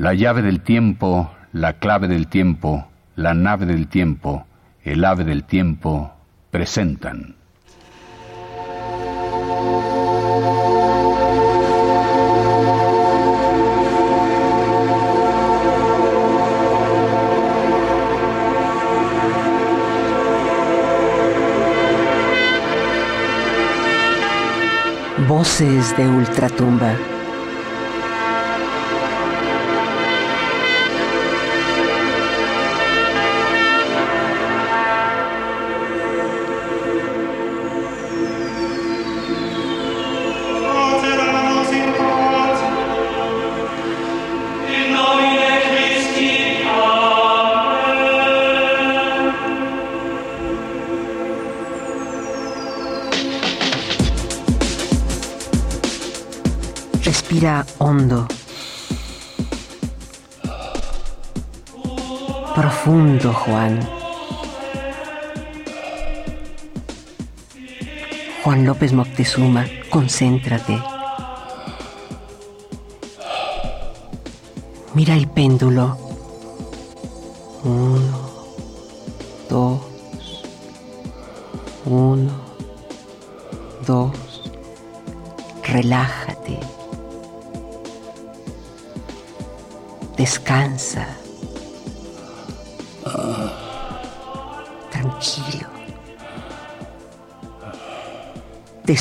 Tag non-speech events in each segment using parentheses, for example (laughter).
La llave del tiempo, la clave del tiempo, la nave del tiempo, el ave del tiempo, presentan. Voces de Ultratumba. Respira hondo. Profundo, Juan. Juan López Moctezuma, concéntrate. Mira el péndulo.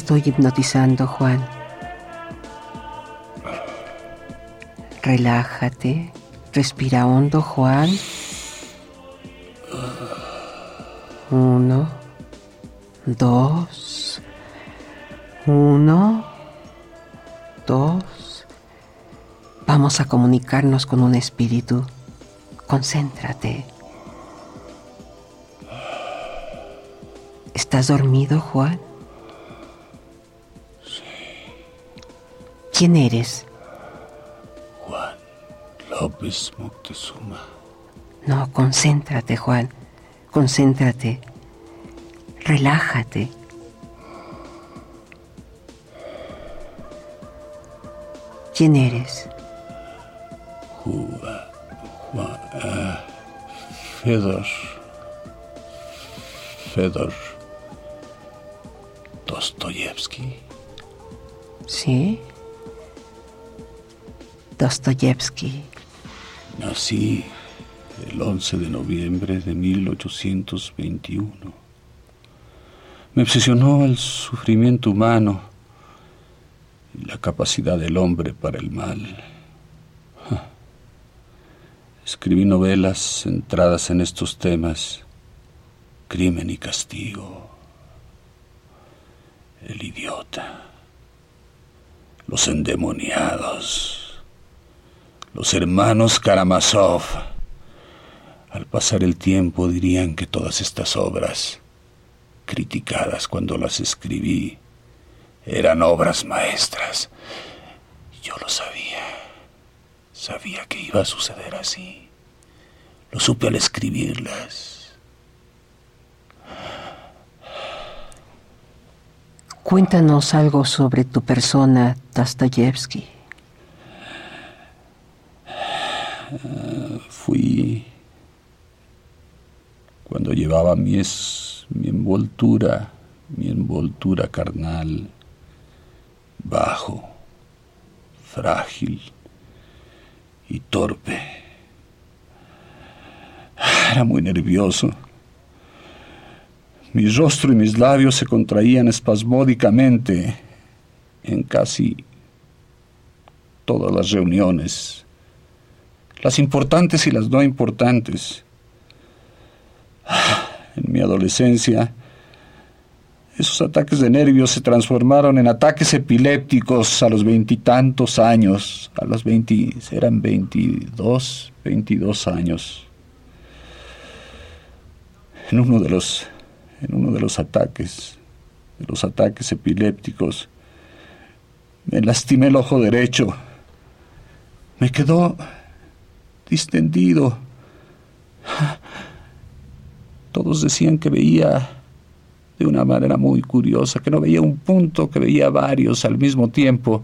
Estoy hipnotizando, Juan. Relájate. Respira hondo, Juan. Uno, dos, uno, dos. Vamos a comunicarnos con un espíritu. Concéntrate. ¿Estás dormido, Juan? ¿Quién eres? Juan López Moctezuma. No, concéntrate, Juan. Concéntrate. Relájate. ¿Quién eres? Juan, Juan, uh, Fedor. Fedor. Dostoyevsky. ¿Sí? Dostoyevsky. Nací el 11 de noviembre de 1821. Me obsesionó el sufrimiento humano y la capacidad del hombre para el mal. Escribí novelas centradas en estos temas, crimen y castigo, el idiota, los endemoniados, los hermanos Karamazov. Al pasar el tiempo dirían que todas estas obras, criticadas cuando las escribí, eran obras maestras. Yo lo sabía. Sabía que iba a suceder así. Lo supe al escribirlas. Cuéntanos algo sobre tu persona, Dostoyevsky. Uh, fui cuando llevaba mi, es, mi envoltura, mi envoltura carnal, bajo, frágil y torpe. Era muy nervioso. Mi rostro y mis labios se contraían espasmódicamente en casi todas las reuniones, las importantes y las no importantes. En mi adolescencia, esos ataques de nervios se transformaron en ataques epilépticos a los veintitantos años, a los veinti, eran veintidós, veintidós años. En uno de los, en uno de los ataques, de los ataques epilépticos, me lastimé el ojo derecho. Me quedó distendido. Todos decían que veía de una manera muy curiosa, que no veía un punto, que veía varios al mismo tiempo.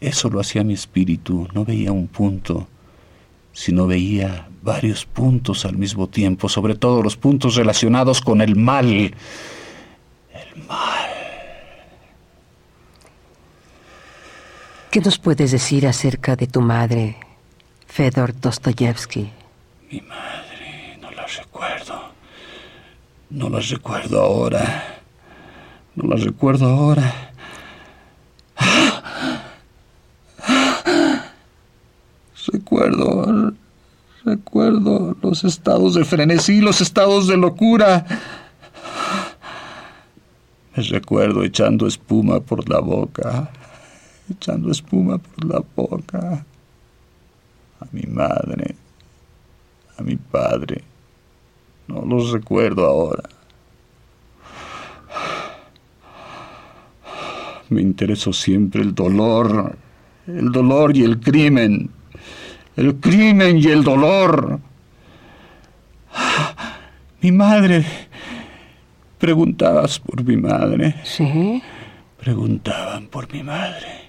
Eso lo hacía mi espíritu, no veía un punto, sino veía varios puntos al mismo tiempo, sobre todo los puntos relacionados con el mal. El mal. ¿Qué nos puedes decir acerca de tu madre, Fedor Dostoyevsky? Mi madre, no la recuerdo. No la recuerdo ahora. No la recuerdo ahora. Recuerdo, recuerdo los estados de frenesí, los estados de locura. Me recuerdo echando espuma por la boca, echando espuma por la boca. A mi madre, a mi padre. No los recuerdo ahora. Me interesó siempre el dolor, el dolor y el crimen el crimen y el dolor. Mi madre. Preguntabas por mi madre. Sí. Preguntaban por mi madre.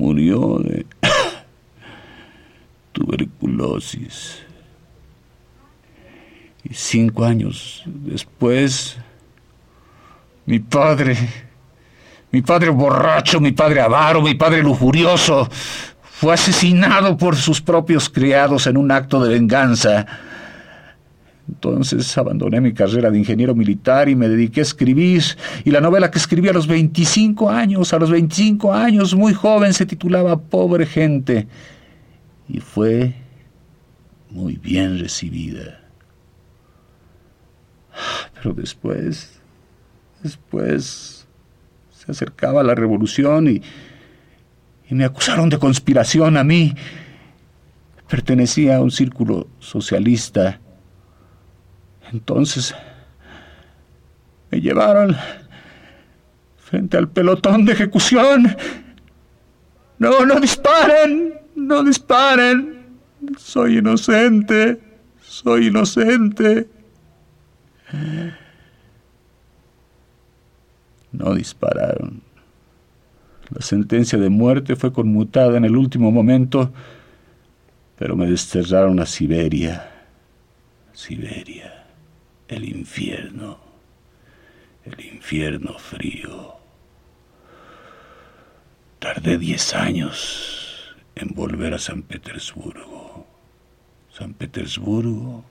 Murió de (coughs) tuberculosis. Y cinco años después, mi padre mi padre borracho, mi padre avaro, mi padre lujurioso, fue asesinado por sus propios criados en un acto de venganza. Entonces abandoné mi carrera de ingeniero militar y me dediqué a escribir. Y la novela que escribí a los 25 años, a los 25 años, muy joven, se titulaba Pobre gente. Y fue muy bien recibida. Pero después, después se acercaba la revolución y, y me acusaron de conspiración a mí. Pertenecía a un círculo socialista. Entonces me llevaron frente al pelotón de ejecución. No, no disparen, no disparen. Soy inocente, soy inocente. No dispararon. La sentencia de muerte fue conmutada en el último momento, pero me desterraron a Siberia. Siberia, el infierno, el infierno frío. Tardé diez años en volver a San Petersburgo. San Petersburgo.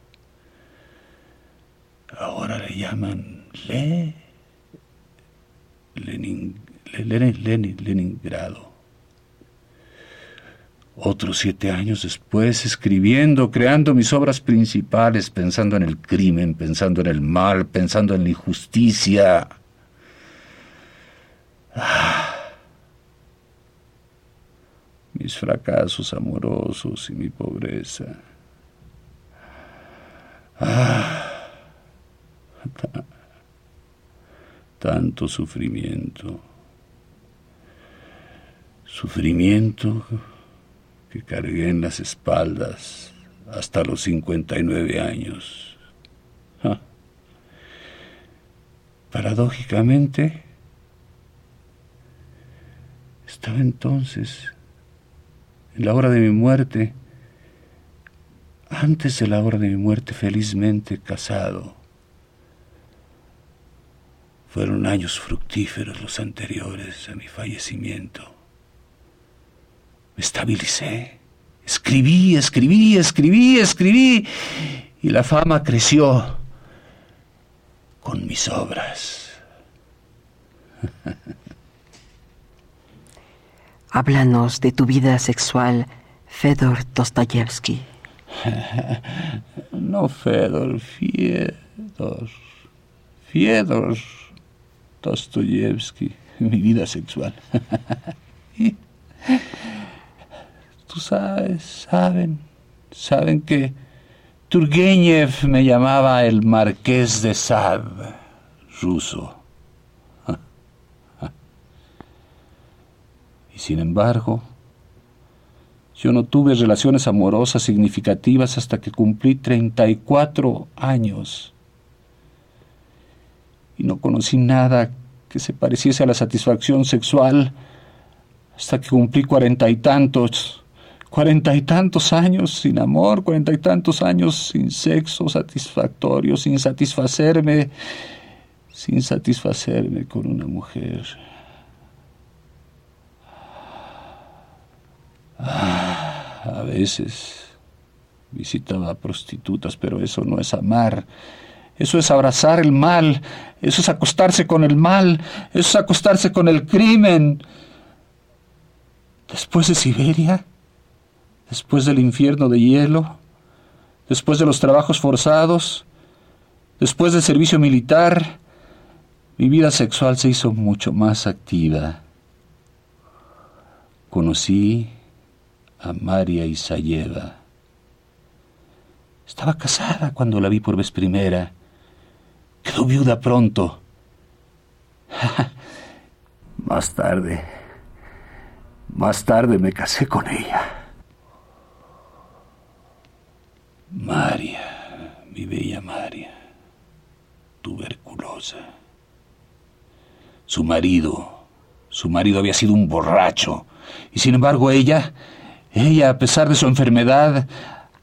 Ahora le llaman Le Lenin, Lenin, Leningrado. Otros siete años después, escribiendo, creando mis obras principales, pensando en el crimen, pensando en el mal, pensando en la injusticia. Ah. mis fracasos amorosos y mi pobreza. Ah tanto sufrimiento. Sufrimiento que cargué en las espaldas hasta los 59 años. Paradójicamente, estaba entonces, en la hora de mi muerte, antes de la hora de mi muerte, felizmente casado fueron años fructíferos los anteriores a mi fallecimiento. Me estabilicé. Escribí, escribí, escribí, escribí. Y la fama creció con mis obras. (laughs) Háblanos de tu vida sexual, Fedor Dostoyevsky. (laughs) no, Fedor, Fiedor. Fiedor. Dostoyevsky, mi vida sexual. (laughs) Sabes, saben, saben que Turgenev me llamaba el marqués de Sade, ruso. (laughs) Y sin embargo, yo no tuve relaciones amorosas significativas hasta que cumplí 34 años y no conocí nada que se pareciese a la satisfacción sexual, hasta que cumplí cuarenta y tantos, cuarenta y tantos años sin amor, cuarenta y tantos años sin sexo satisfactorio, sin satisfacerme, sin satisfacerme con una mujer. Ah, a veces visitaba prostitutas, pero eso no es amar. Eso es abrazar el mal, eso es acostarse con el mal, eso es acostarse con el crimen. Después de Siberia, después del infierno de hielo, después de los trabajos forzados, después del servicio militar, mi vida sexual se hizo mucho más activa. Conocí a María Isayeva. Estaba casada cuando la vi por vez primera. Quedó viuda pronto. (laughs) más tarde, más tarde me casé con ella. María, mi bella María, tuberculosa. Su marido, su marido había sido un borracho, y sin embargo ella, ella, a pesar de su enfermedad,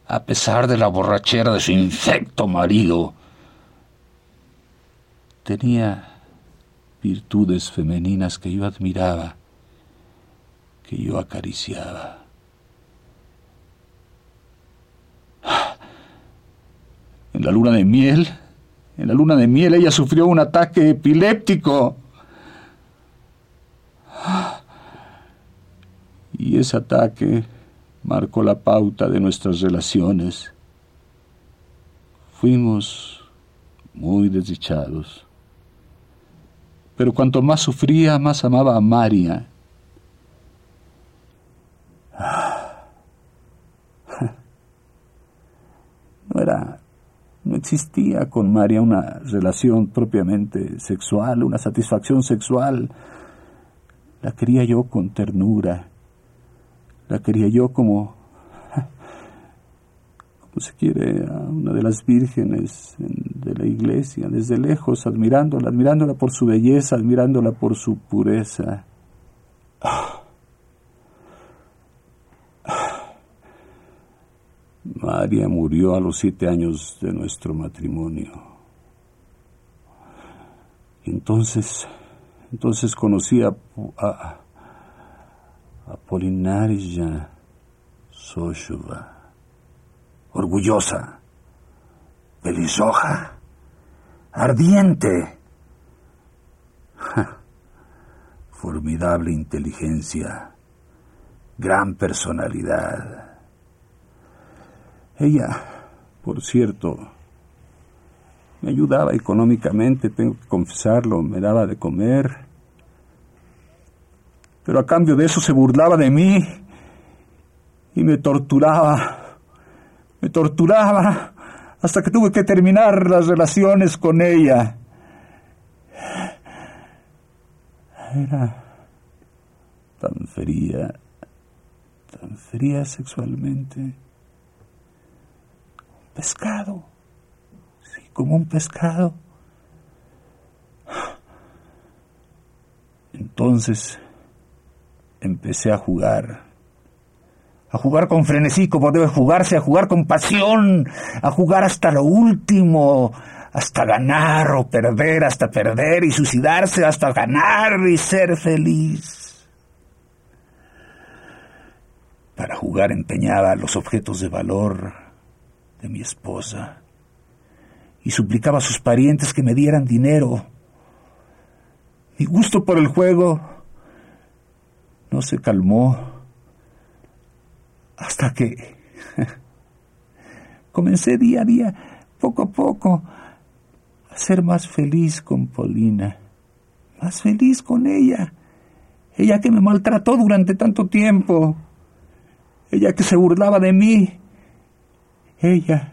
a pesar de la borrachera de su infecto marido, tenía virtudes femeninas que yo admiraba, que yo acariciaba. La luna de miel, en la luna de miel ella sufrió un ataque epiléptico. Y ese ataque marcó la pauta de nuestras relaciones. Fuimos muy desdichados. Pero cuanto más sufría, más amaba a María. (laughs) No era, no existía con María una relación propiamente sexual, una satisfacción sexual. La quería yo con ternura la quería yo como, (laughs) como se quiere a una de las vírgenes de la iglesia, desde lejos, admirándola, admirándola por su belleza, admirándola por su pureza. María murió a los siete años de nuestro matrimonio. entonces, entonces conocí a, a Apolinaria Soshova, orgullosa, belisoja, ardiente, formidable inteligencia, gran personalidad. Ella, por cierto, me ayudaba económicamente, tengo que confesarlo, me daba de comer, pero a cambio de eso se burlaba de mí y me torturaba, me torturaba hasta que tuve que terminar las relaciones con ella. Era tan fría, tan fría sexualmente. Pescado, sí, como un pescado. Entonces empecé a jugar. A jugar con frenesí como debe jugarse, a jugar con pasión, a jugar hasta lo último, hasta ganar o perder, hasta perder y suicidarse, hasta ganar y ser feliz. Para jugar empeñaba los objetos de valor de mi esposa y suplicaba a sus parientes que me dieran dinero. Mi gusto por el juego no se calmó hasta que (laughs) comencé día a día, poco a poco, a ser más feliz con Paulina, más feliz con ella, ella que me maltrató durante tanto tiempo, ella que se burlaba de mí, ella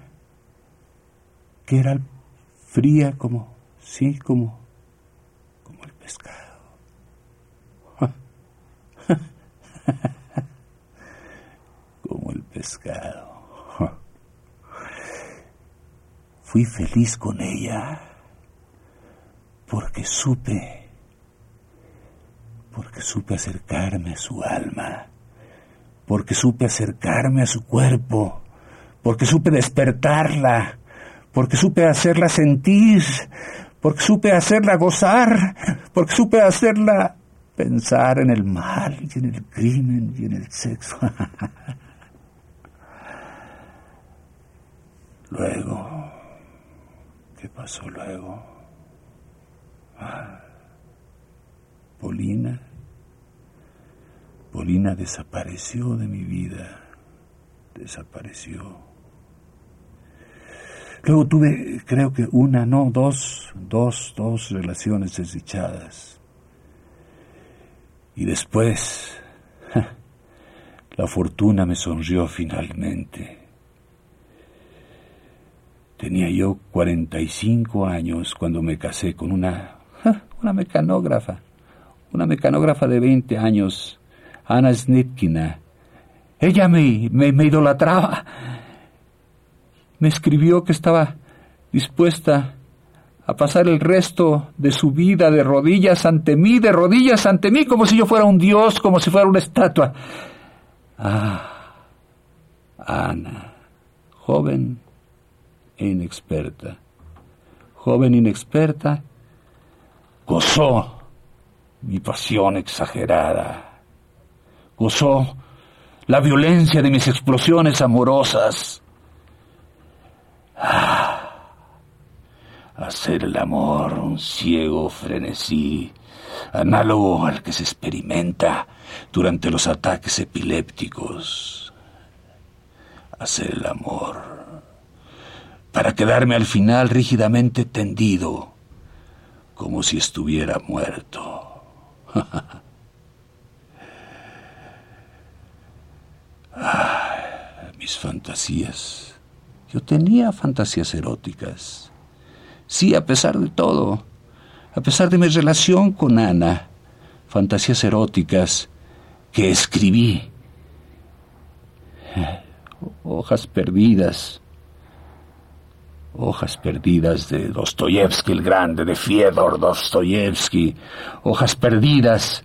que era fría como, sí, como, como el pescado. (laughs) Como el pescado. Fui feliz con ella porque supe, porque supe acercarme a su alma, porque supe acercarme a su cuerpo, porque supe despertarla, porque supe hacerla sentir, porque supe hacerla gozar, porque supe hacerla pensar en el mal y en el crimen y en el sexo. (laughs) luego, ¿qué pasó luego? Ah, Polina, Polina desapareció de mi vida, desapareció. Luego tuve, creo que una, no, dos, dos, dos relaciones desdichadas. Y después, la fortuna me sonrió finalmente. Tenía yo 45 años cuando me casé con una, una mecanógrafa, una mecanógrafa de 20 años, Ana Snitkina. Ella me, me, me idolatraba. Me escribió que estaba dispuesta a pasar el resto de su vida de rodillas ante mí, de rodillas ante mí, como si yo fuera un dios, como si fuera una estatua. Ah, Ana, joven e inexperta, joven inexperta, gozó mi pasión exagerada, gozó la violencia de mis explosiones amorosas. Ah, hacer el amor, un ciego frenesí, análogo al que se experimenta durante los ataques epilépticos. Hacer el amor para quedarme al final rígidamente tendido, como si estuviera muerto. (laughs) mis fantasías. Yo tenía fantasías eróticas. Sí, a pesar de todo, a pesar de mi relación con Ana, fantasías eróticas que escribí, hojas perdidas, hojas perdidas de Dostoyevsky el Grande, de Fiedor Dostoyevsky, hojas perdidas.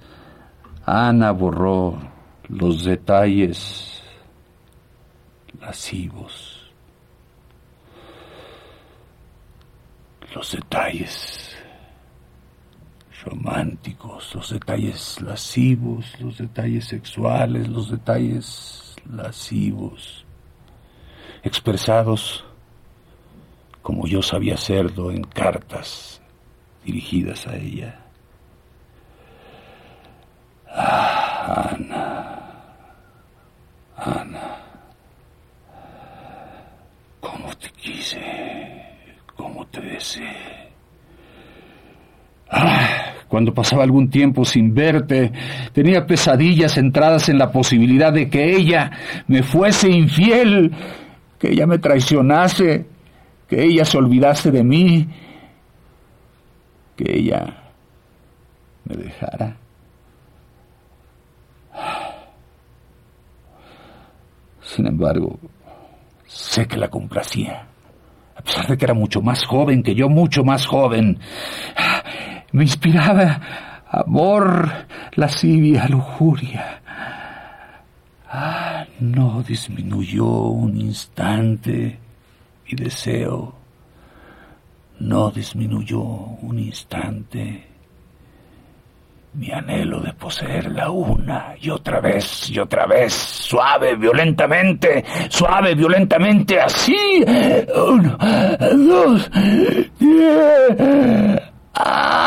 Ana borró los detalles lascivos los detalles románticos, los detalles lascivos, los detalles sexuales, los detalles lascivos, expresados como yo sabía hacerlo en cartas dirigidas a ella. Ah, Ana, Ana, cómo te quise como te desee. Ah, cuando pasaba algún tiempo sin verte, tenía pesadillas centradas en la posibilidad de que ella me fuese infiel, que ella me traicionase, que ella se olvidase de mí, que ella me dejara. Sin embargo, sé que la complacía a pesar de que era mucho más joven que yo, mucho más joven. Me inspiraba amor, lascivia, lujuria. Ah, no disminuyó un instante mi deseo. No disminuyó un instante mi anhelo de poseerla una y otra vez y otra vez, suave, violentamente, suave, violentamente, así. Uno, dos, diez. Ah.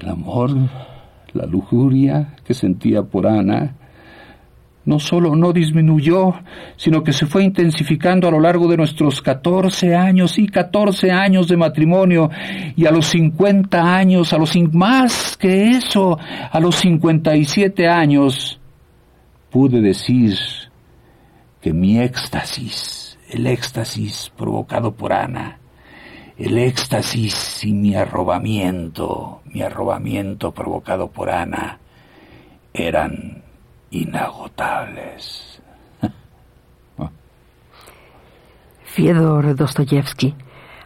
El amor, la lujuria que sentía por Ana, no solo no disminuyó, sino que se fue intensificando a lo largo de nuestros 14 años y 14 años de matrimonio y a los 50 años, a los más que eso, a los 57 años, pude decir que mi éxtasis, el éxtasis provocado por Ana, el éxtasis y mi arrobamiento, mi arrobamiento provocado por Ana, eran inagotables. (laughs) Fiedor Dostoyevsky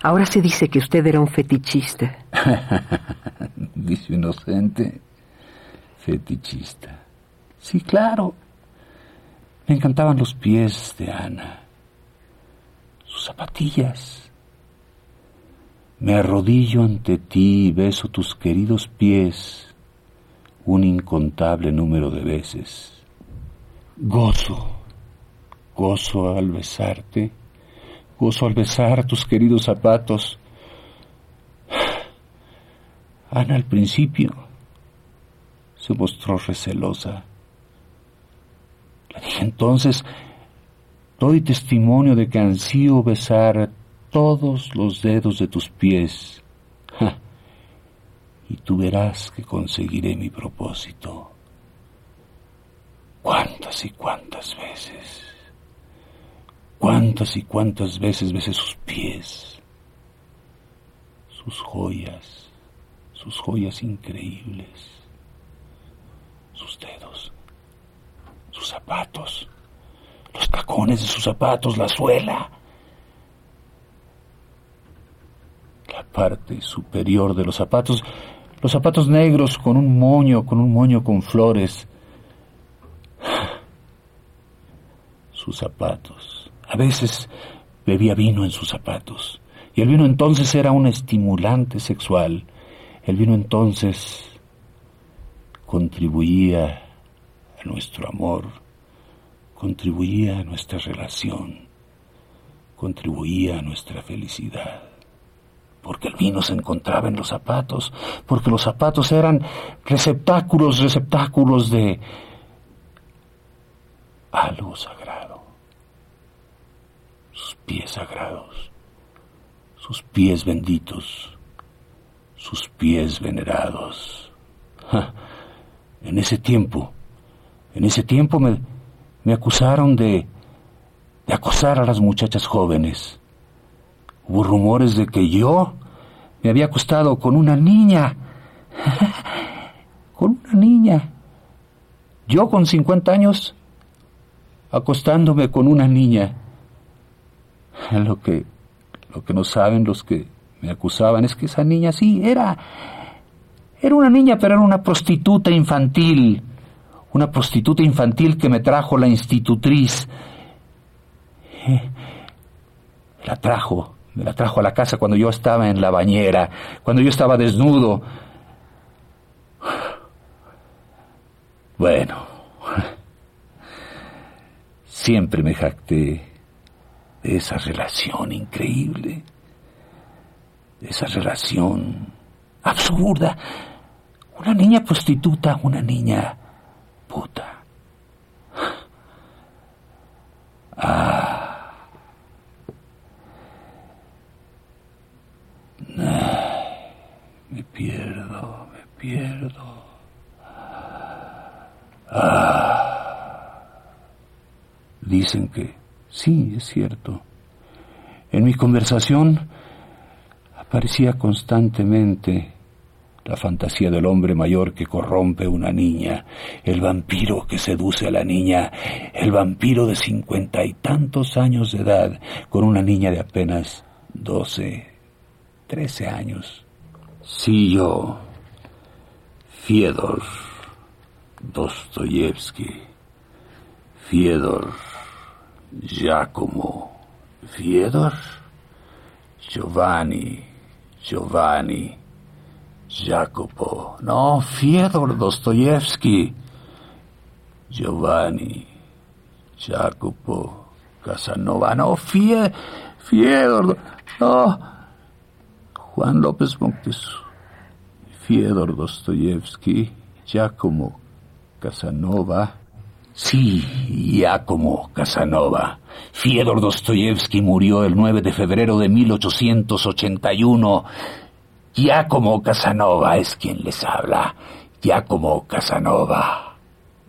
Ahora se dice que usted era un fetichista. (laughs) Dice inocente. Fetichista. Sí, claro. Me encantaban los pies de Ana. Sus zapatillas. Me arrodillo ante ti y beso tus queridos pies un incontable número de veces. Gozo, gozo al besarte gozo al besar tus queridos zapatos. Ana al principio se mostró recelosa. Entonces, doy testimonio de que ansío besar todos los dedos de tus pies. y tú verás que conseguiré mi propósito. ¿Cuántas y cuántas veces? Cuántas y cuántas veces besé sus pies, sus joyas, sus joyas increíbles, sus dedos, sus zapatos, los de sus zapatos, la suela, la parte superior de los zapatos, los zapatos negros con un moño, con un moño con flores, sus zapatos. A veces bebía vino en sus zapatos, y el vino entonces era un estimulante sexual. El vino entonces contribuía a nuestro amor, contribuía a nuestra relación, contribuía a nuestra felicidad. Porque el vino se encontraba en los zapatos, porque los zapatos eran receptáculos, receptáculos de algo sagrado sus pies sagrados, sus pies benditos, sus pies venerados. En ese tiempo, en ese tiempo me, me acusaron de, de acosar a las muchachas jóvenes. Hubo rumores de que yo me había acostado con una niña. (laughs) con una niña. Yo con 50 años acostándome con una niña. (laughs) Lo que, lo que no saben los que me acusaban es que esa niña sí era, era una niña, pero era una prostituta infantil, una prostituta infantil que me trajo la institutriz. Eh, la trajo, me la trajo a la casa cuando yo estaba en la bañera, cuando yo estaba desnudo. Bueno, siempre me jacté de esa relación increíble, de esa relación absurda. Una niña prostituta, una niña puta. Ah. Me pierdo, me pierdo. Ah. Dicen que Sí, es cierto. En mi conversación aparecía constantemente la fantasía del hombre mayor que corrompe una niña, el vampiro que seduce a la niña, el vampiro de cincuenta y tantos años de edad con una niña de apenas doce, trece años. Sí, yo, Fiedor Dostoyevsky, Fiedor Giacomo, Fiedor, Giovanni, Giovanni, Jacopo, no, Fiedor Dostoyevsky, Giovanni, Jacopo, Casanova, no, Fie, Fiedor, no, Juan López Moctezuma, Fiedor Dostoyevsky, Giacomo, Casanova, Sí, ya como Casanova. Fiedor Dostoyevsky murió el 9 de febrero de 1881. Ya como Casanova es quien les habla. Ya como Casanova.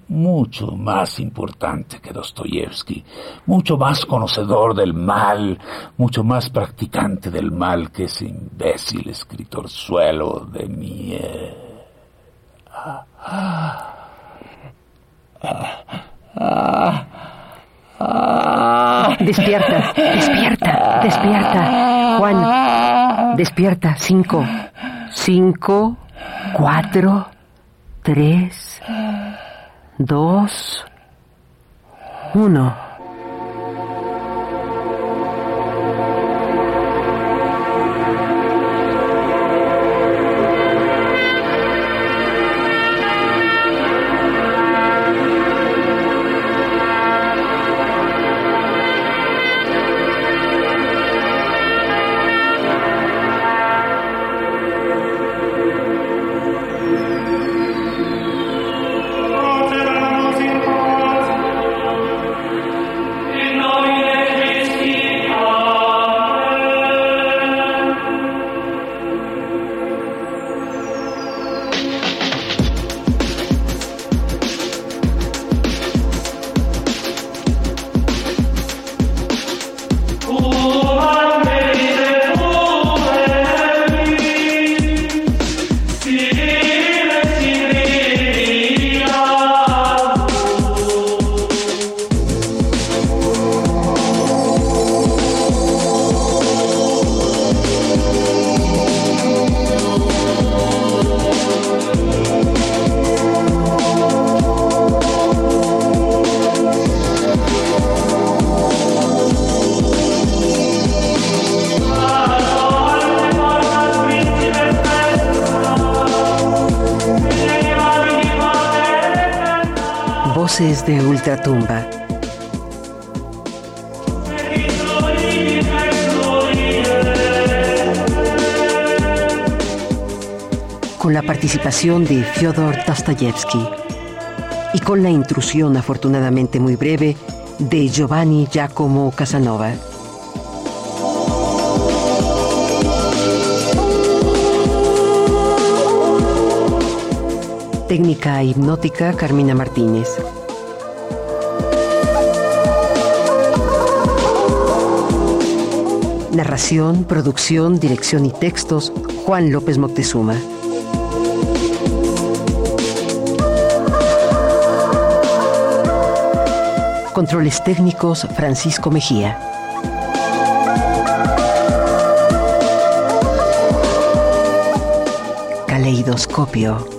Mucho más importante que Dostoyevsky, mucho más conocedor del mal, mucho más practicante del mal que ese imbécil escritor suelo de mi... Ah, ah. Despierta, despierta, despierta. Juan, despierta. Cinco, cinco, cuatro, tres, dos, uno. De Ultratumba. Con la participación de Fyodor Dostoyevsky y con la intrusión afortunadamente muy breve de Giovanni Giacomo Casanova. Técnica hipnótica Carmina Martínez. Narración, producción, dirección y textos, Juan López Moctezuma. Controles técnicos, Francisco Mejía. Caleidoscopio.